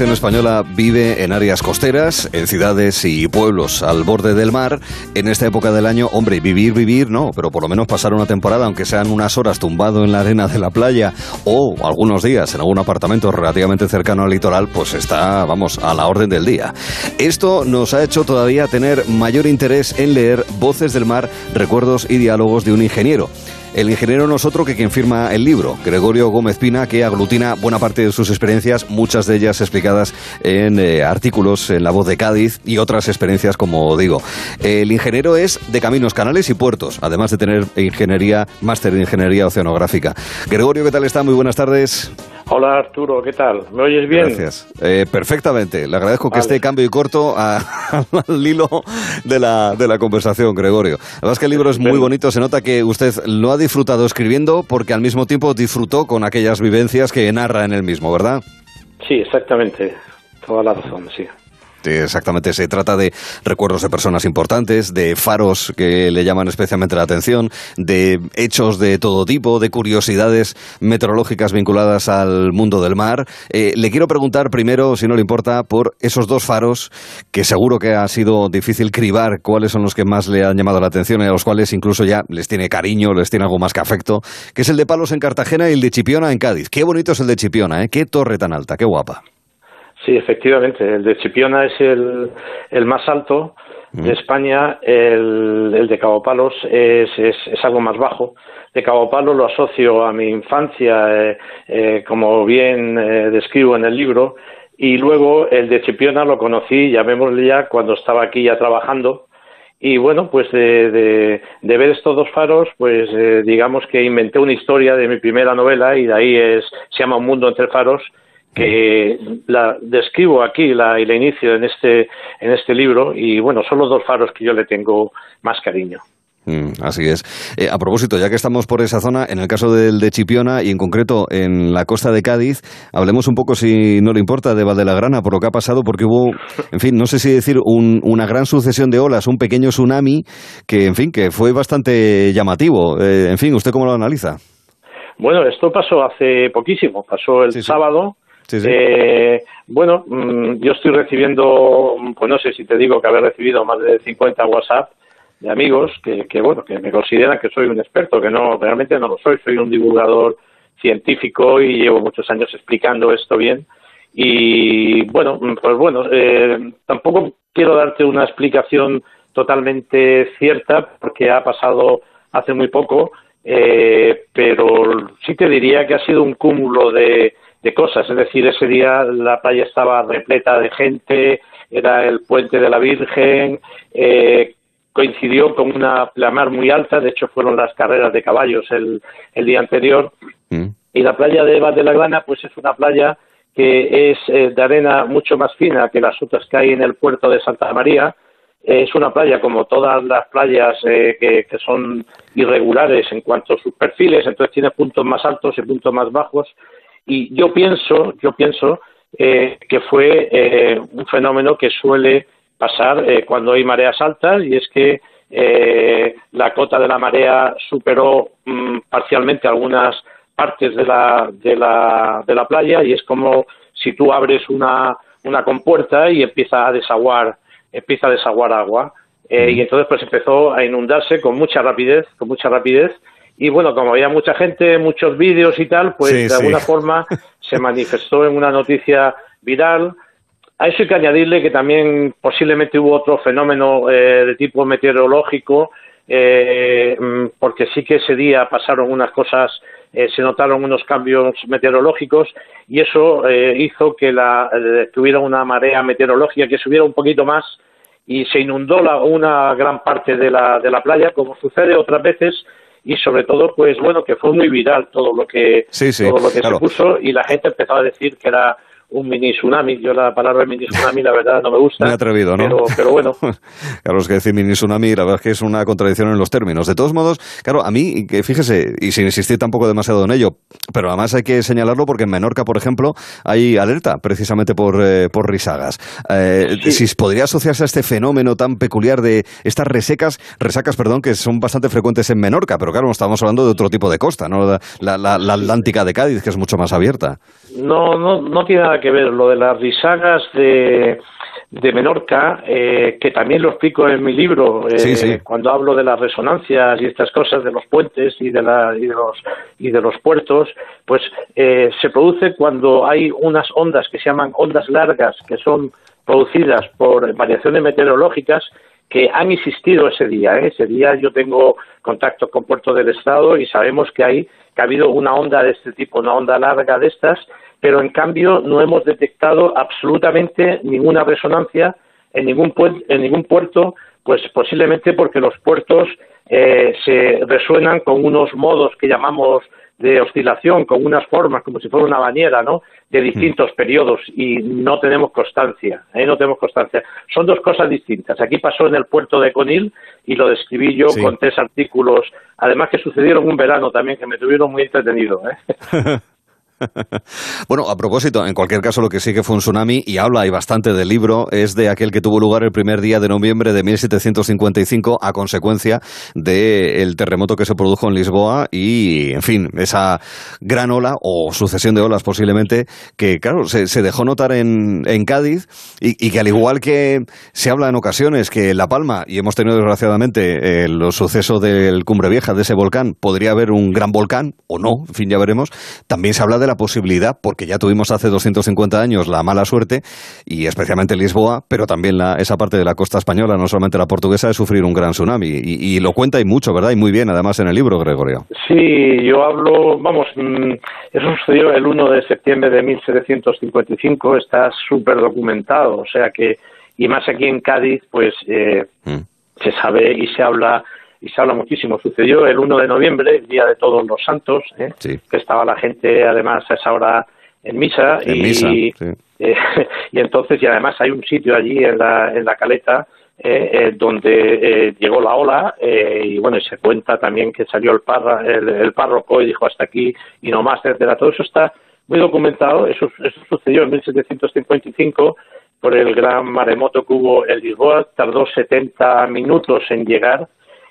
Si ya buena parte de la población española vive en áreas costeras, en ciudades y pueblos al borde del mar, en esta época del año, hombre, vivir, vivir, no, pero por lo menos pasar una temporada, aunque sean unas horas tumbado en la arena de la playa o algunos días en algún apartamento relativamente cercano al litoral, pues está, vamos, a la orden del día. Esto nos ha hecho todavía tener mayor interés en leer Voces del Mar, Recuerdos y Diálogos de un Ingeniero. El ingeniero no es otro que quien firma el libro, Gregorio Gómez Pina, que aglutina buena parte de sus experiencias, muchas de ellas explicadas en eh, artículos en La Voz de Cádiz y otras experiencias, como digo. El ingeniero es de caminos, canales y puertos, además de tener ingeniería, máster de ingeniería oceanográfica. Gregorio, ¿qué tal está? Muy buenas tardes. Hola Arturo, ¿qué tal? ¿Me oyes bien? Gracias. Eh, perfectamente. Le agradezco que esté cambio y corto al hilo de la, de la conversación, Gregorio. La verdad es que el libro es muy bonito. Se nota que usted lo ha disfrutado escribiendo porque al mismo tiempo disfrutó con aquellas vivencias que narra en el mismo, ¿verdad? Sí, exactamente. Toda la razón, sí. Exactamente, se trata de recuerdos de personas importantes, de faros que le llaman especialmente la atención, de hechos de todo tipo, de curiosidades meteorológicas vinculadas al mundo del mar. Eh, le quiero preguntar primero, si no le importa, por esos dos faros que seguro que ha sido difícil cribar, cuáles son los que más le han llamado la atención y a los cuales incluso ya les tiene cariño, les tiene algo más que afecto, que es el de Palos en Cartagena y el de Chipiona en Cádiz. Qué bonito es el de Chipiona, ¿eh? Qué torre tan alta, qué guapa. Sí, efectivamente. El de Chipiona es el, el más alto de España. El, el de Cabo Palos es, es, es, algo más bajo. De Cabo Palos lo asocio a mi infancia, eh, eh, como bien eh, describo en el libro. Y luego el de Chipiona lo conocí, llamémosle ya, cuando estaba aquí ya trabajando. Y bueno, pues de, de, de ver estos dos faros, pues eh, digamos que inventé una historia de mi primera novela y de ahí es, se llama Un mundo entre faros que la describo aquí la, y la inicio en este, en este libro y bueno, son los dos faros que yo le tengo más cariño. Mm, así es. Eh, a propósito, ya que estamos por esa zona, en el caso del de Chipiona y en concreto en la costa de Cádiz, hablemos un poco, si no le importa, de Valdelagrana, por lo que ha pasado, porque hubo, en fin, no sé si decir un, una gran sucesión de olas, un pequeño tsunami que, en fin, que fue bastante llamativo. Eh, en fin, ¿usted cómo lo analiza? Bueno, esto pasó hace poquísimo, pasó el Sí, sí. sábado. Eh, bueno, mm, yo estoy recibiendo, pues no sé si te digo que haber recibido más de 50 WhatsApp de amigos que, que bueno, que me consideran que soy un experto, que no, realmente no lo soy, soy un divulgador científico y llevo muchos años explicando esto bien. Y bueno, mm, pues bueno, eh, tampoco quiero darte una explicación totalmente cierta porque ha pasado hace muy poco, eh, pero sí te diría que ha sido un cúmulo de, de cosas, es decir, ese día la playa estaba repleta de gente, era el puente de la Virgen, eh, coincidió con una pleamar muy alta, de hecho fueron las carreras de caballos el, el día anterior, Mm. y la playa de Eva de la Grana pues es una playa que es eh, de arena mucho más fina que las otras que hay en el puerto de Santa María, Eh, es una playa como todas las playas eh, que, que son irregulares en cuanto a sus perfiles, entonces tiene puntos más altos y puntos más bajos, y yo pienso, yo pienso eh, que fue eh, un fenómeno que suele pasar eh, cuando hay mareas altas y es que eh, la cota de la marea superó mm, parcialmente algunas partes de la, de la, de la playa y es como si tú abres una, una compuerta y empieza a desaguar, empieza a desaguar agua. Eh, y entonces pues empezó a inundarse con mucha rapidez, con mucha rapidez. Y bueno, como había mucha gente, muchos vídeos y tal, pues Sí, de sí. alguna forma se manifestó en una noticia viral. A eso hay que añadirle que también posiblemente hubo otro fenómeno eh, de tipo meteorológico, eh, mm, porque sí que ese día pasaron unas cosas, eh, se notaron unos cambios meteorológicos y eso eh, hizo que, la, eh, que hubiera una marea meteorológica que subiera un poquito más y se inundó la- una gran parte de la, de la playa, como sucede otras veces, y sobre todo, pues bueno, que fue muy viral todo lo que, Sí, sí, todo lo que claro. se puso y la gente empezó a decir que era un mini tsunami. Yo la palabra mini tsunami, la verdad, no me gusta. Muy atrevido, ¿no? Pero, pero bueno, Claro, es que decir mini tsunami, la verdad es que es una contradicción en los términos. De todos modos, claro, a mí, que fíjese, y sin insistir tampoco demasiado en ello, pero además hay que señalarlo porque en Menorca, por ejemplo, hay alerta precisamente por, eh, por risagas. Eh, Sí. Si podría asociarse a este fenómeno tan peculiar de estas resecas, resacas, perdón, que son bastante frecuentes en Menorca, pero claro, estamos hablando de otro tipo de costa, ¿no? La, la- la- la Atlántica de Cádiz, que es mucho más abierta. no, no, no tiene nada nada que ver. Lo de las risagas de, de Menorca, eh, que también lo explico en mi libro, eh, cuando hablo de las resonancias y estas cosas, de los puentes y de, la, y de, los, y de los puertos, pues eh, se produce cuando hay unas ondas que se llaman ondas largas, que son producidas por variaciones meteorológicas que han existido ese día. Ese día yo tengo contacto con Puerto del Estado y sabemos que hay que ha habido una onda de este tipo, una onda larga de estas, pero en cambio no hemos detectado absolutamente ninguna resonancia en ningún, en ningún puerto, pues posiblemente porque los puertos eh, se resuenan con unos modos que llamamos de oscilación, con unas formas como si fuera una bañera, ¿no? De distintos periodos y no tenemos constancia, ¿eh? no tenemos constancia. Son dos cosas distintas. Aquí pasó en el puerto de Conil y lo describí yo con tres artículos, además que sucedieron un verano también que me tuvieron muy entretenido. ¿eh? bueno, a propósito, en cualquier caso lo que sí que fue un tsunami, y habla y bastante del libro, es de aquel que tuvo lugar el primer día de noviembre de 1755 a consecuencia del terremoto que se produjo en Lisboa y, en fin, esa gran ola o sucesión de olas posiblemente que, claro, se, dejó notar en, Cádiz y, que al igual que se habla en ocasiones que La Palma, y hemos tenido desgraciadamente eh, los sucesos del Cumbre Vieja, de ese volcán, podría haber un gran volcán o no, en fin, ya veremos, también se habla de la posibilidad, porque ya tuvimos hace 250 años la mala suerte, y especialmente Lisboa, pero también la, esa parte de la costa española, no solamente la portuguesa, de sufrir un gran tsunami. Y, lo cuenta y mucho, ¿verdad? Y muy bien, además, en el libro, Gregorio. Sí, yo hablo, vamos, mm, eso sucedió el 1 de septiembre de 1755, está súper documentado, o sea que, y más aquí en Cádiz, pues eh, mm. se sabe y se habla y se habla muchísimo. Sucedió el 1 de noviembre, el Día de Todos los Santos, ¿eh? que estaba la gente además a esa hora en misa. y, eh, y entonces, y además hay un sitio allí en la, en la caleta eh, donde llegó la ola y bueno, y se cuenta también que salió el, parra, el, párroco y dijo hasta aquí y no más, etcétera. Todo eso está muy documentado, eso, eso sucedió en 1755 por el gran maremoto que hubo en Lisboa, tardó 70 minutos en llegar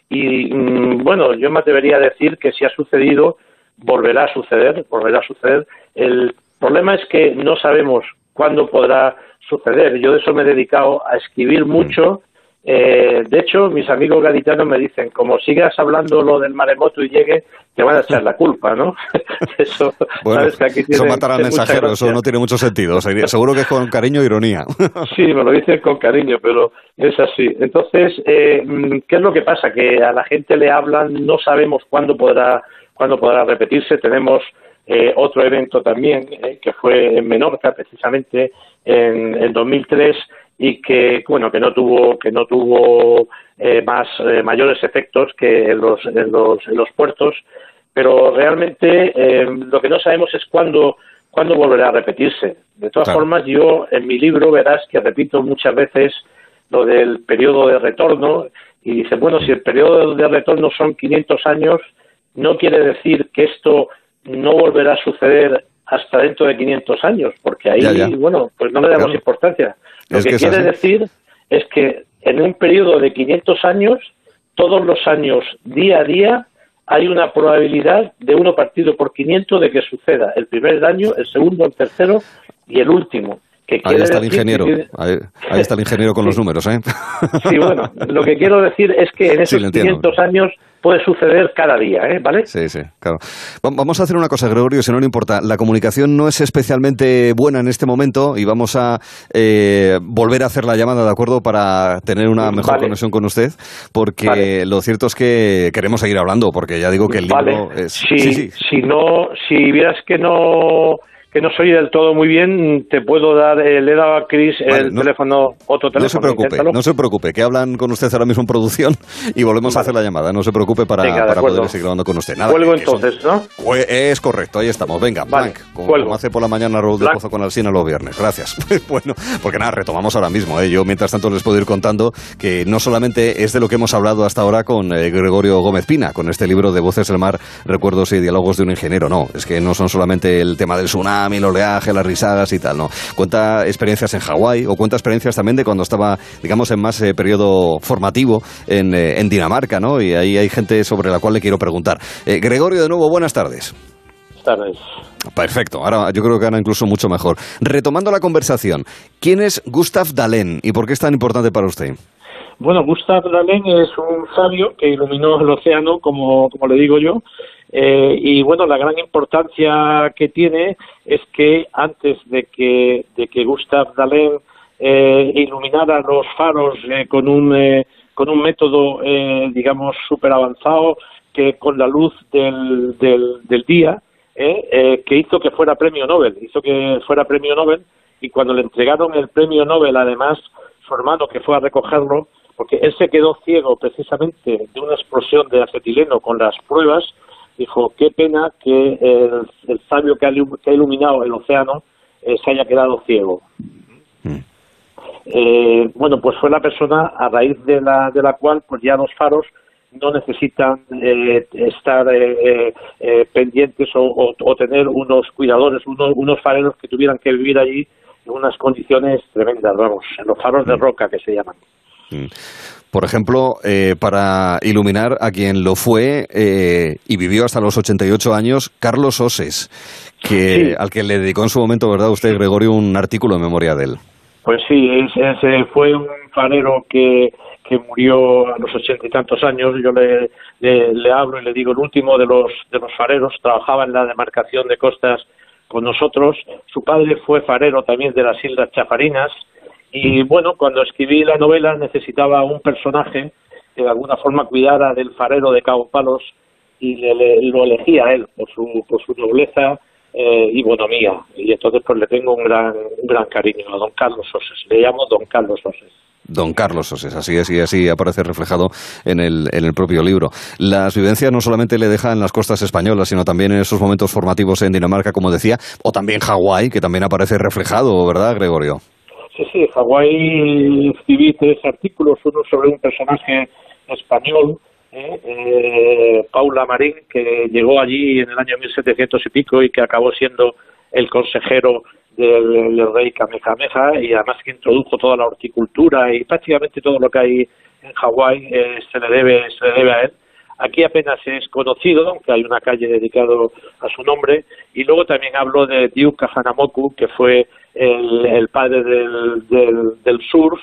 y mm, bueno, yo me debería decir que si ha sucedido, volverá a suceder, volverá a suceder. El problema es que no sabemos cuándo podrá suceder. Yo de eso me he dedicado a escribir mucho. Eh, de hecho, mis amigos gaditanos me dicen, como sigas hablando lo del maremoto y llegue, te van a echar la culpa, ¿no? eso, bueno, eso matará al mensajero, eso no tiene mucho sentido. Seguro que es con cariño e ironía. sí, me lo dicen con cariño, pero es así. Entonces, eh, ¿qué es lo que pasa? Que a la gente le hablan, no sabemos cuándo podrá, cuándo podrá repetirse. Tenemos eh, otro evento también, eh, que fue en Menorca, precisamente en, en 2003, y que, bueno, que no tuvo, que no tuvo más mayores efectos que en los, en los, en los puertos pero realmente eh, lo que no sabemos es cuándo, cuándo volverá a repetirse. De todas formas, yo en mi libro verás que repito muchas veces lo del periodo de retorno y dice, bueno, si el periodo de retorno son 500 años, no quiere decir que esto no volverá a suceder hasta dentro de 500 años, porque ahí, bueno, pues no le damos importancia. Lo que, quiere decir es que en un periodo de 500 años, todos los años, día a día, hay una probabilidad de uno partido por 500 de que suceda el primer daño, el segundo, el tercero y el último. Ahí está el ingeniero, ahí, está el ingeniero con los números, ¿eh? Sí, bueno, lo que quiero decir es que en esos 500 años puede suceder cada día, ¿eh? ¿Vale? Sí, sí, claro. Vamos a hacer una cosa, Gregorio, si no le importa. La comunicación no es especialmente buena en este momento y vamos a eh, volver a hacer la llamada, ¿de acuerdo? Para tener una mejor conexión con usted, porque lo cierto es que queremos seguir hablando, porque ya digo que el libro es... Sí, sí, sí. Si no, si vieras que no que no soy del todo muy bien, te puedo dar, eh, le he dado a Chris el teléfono, otro teléfono. No se preocupe, no se preocupe, que hablan con usted ahora mismo en producción y volvemos a hacer la llamada. No se preocupe para, poder seguir hablando con usted. Nada, Cuelgo entonces, ¿no? Es correcto, ahí estamos. Venga, vale, como, hace por la mañana Raúl de Pozo con Alcina los viernes. Gracias. bueno, porque nada, retomamos ahora mismo. ¿eh? Yo, mientras tanto, les puedo ir contando que no solamente es de lo que hemos hablado hasta ahora con eh, Gregorio Gómez Pina, con este libro de Voces del Mar, Recuerdos y Diálogos de un Ingeniero. No, es que no son solamente el tema del tsunami, el oleaje, las risadas y tal, ¿no? Cuenta experiencias en Hawái o cuenta experiencias también de cuando estaba, digamos, en más eh, periodo formativo en, eh, en, Dinamarca, ¿no? Y ahí hay gente sobre la cual le quiero preguntar. Eh, Gregorio, de nuevo, buenas tardes. Perfecto, ahora yo creo que ahora incluso mucho mejor. Retomando la conversación, ¿quién es Gustav Dalén y por qué es tan importante para usted? Bueno, Gustav Dalén es un sabio que iluminó el océano, como, como le digo yo, eh, y bueno, la gran importancia que tiene es que antes de que, de que Gustav Dalén eh, iluminara los faros eh, con un eh, con un método, eh, digamos, súper avanzado, que con la luz del, del, del día, que hizo que fuera premio Nobel, hizo que fuera premio Nobel, y cuando le entregaron el premio Nobel, además, su hermano que fue a recogerlo, porque él se quedó ciego precisamente de una explosión de acetileno con las pruebas, dijo, qué pena que el, el sabio que ha, que ha, iluminado el océano eh, se haya quedado ciego. Mm. Eh, bueno, pues fue la persona a raíz de la, de la cual pues ya los faros no necesitan eh, estar eh, eh, pendientes o, o, o, tener unos cuidadores, unos, unos fareros que tuvieran que vivir allí en unas condiciones tremendas, vamos, en los faros de mm. roca que se llaman. Mm. Por ejemplo, eh, para iluminar a quien lo fue eh, y vivió hasta los 88 años, Carlos Oses, que, sí. al que le dedicó en su momento, ¿verdad, usted, Gregorio, un artículo en memoria de él? Pues sí, ese fue un farero que, que murió a los ochenta y tantos años. Yo le, le, le, hablo y le digo, el último de los, de los fareros trabajaba en la demarcación de costas con nosotros. Su padre fue farero también de las Islas Chafarinas. Y bueno, cuando escribí la novela necesitaba un personaje que de alguna forma cuidara del farero de Cabo Palos y le, le, lo elegí a él por su, por su nobleza eh, y bonomía. Y entonces pues le tengo un gran, un gran cariño a don Carlos Oses. Le llamo don Carlos Oses. Don Carlos Oses, así es, y así aparece reflejado en el, en el propio libro. Las vivencias no solamente le dejan en las costas españolas, sino también en esos momentos formativos en Dinamarca, como decía, o también Hawái, que también aparece reflejado, ¿verdad, Gregorio? Sí, sí, Hawái escribí tres artículos, uno sobre un personaje español, eh, eh, Paula Marín, que llegó allí en el año 1700 y pico y que acabó siendo el consejero del, del, rey Kamehameha y además que introdujo toda la horticultura y prácticamente todo lo que hay en Hawái eh, se le debe se le debe a él. Aquí apenas es conocido, aunque hay una calle dedicada a su nombre, y luego también hablo de Duke Hanamoku, que fue el, el padre del, del, del surf,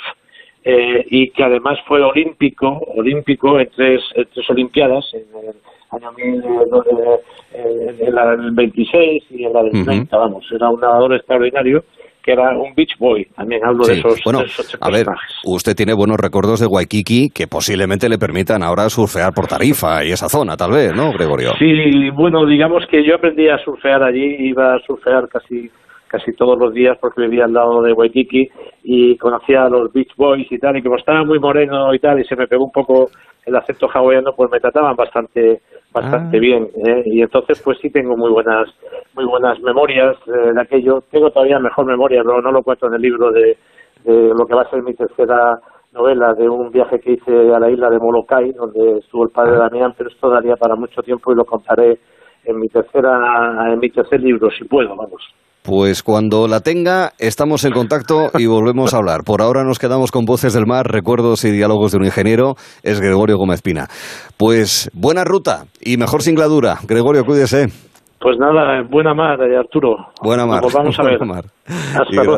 eh, y que además fue olímpico, olímpico en tres, en tres olimpiadas, en el año mil, eh, en la del 26 y en la del uh -huh. 30, vamos, era un nadador extraordinario que era un beach boy, también hablo sí. de esos, bueno, de esos a ver, usted tiene buenos recuerdos de Waikiki que posiblemente le permitan ahora surfear por Tarifa y esa zona, tal vez, ¿no, Gregorio? Sí, bueno, digamos que yo aprendí a surfear allí, iba a surfear casi casi todos los días porque vivía al lado de Waikiki y conocía a los Beach Boys y tal, y como estaba muy moreno y tal, y se me pegó un poco el acento hawaiano, pues me trataban bastante bastante ah. bien, ¿eh? y entonces pues sí tengo muy buenas muy buenas memorias eh, de aquello, tengo todavía mejor memoria, no, no lo cuento en el libro de, de lo que va a ser mi tercera novela de un viaje que hice a la isla de Molokai, donde estuvo el padre ah. Damián, pero esto daría para mucho tiempo y lo contaré en mi tercera en mi tercer libro, si puedo, vamos. Pues cuando la tenga, estamos en contacto y volvemos a hablar. Por ahora nos quedamos con Voces del Mar, Recuerdos y Diálogos de un Ingeniero. Es Gregorio Gómez Pina. Pues buena ruta y mejor singladura. Gregorio, cuídese. Pues nada, buena mar, Arturo. Buena mar. Nos vamos a ver. Mar. Hasta luego.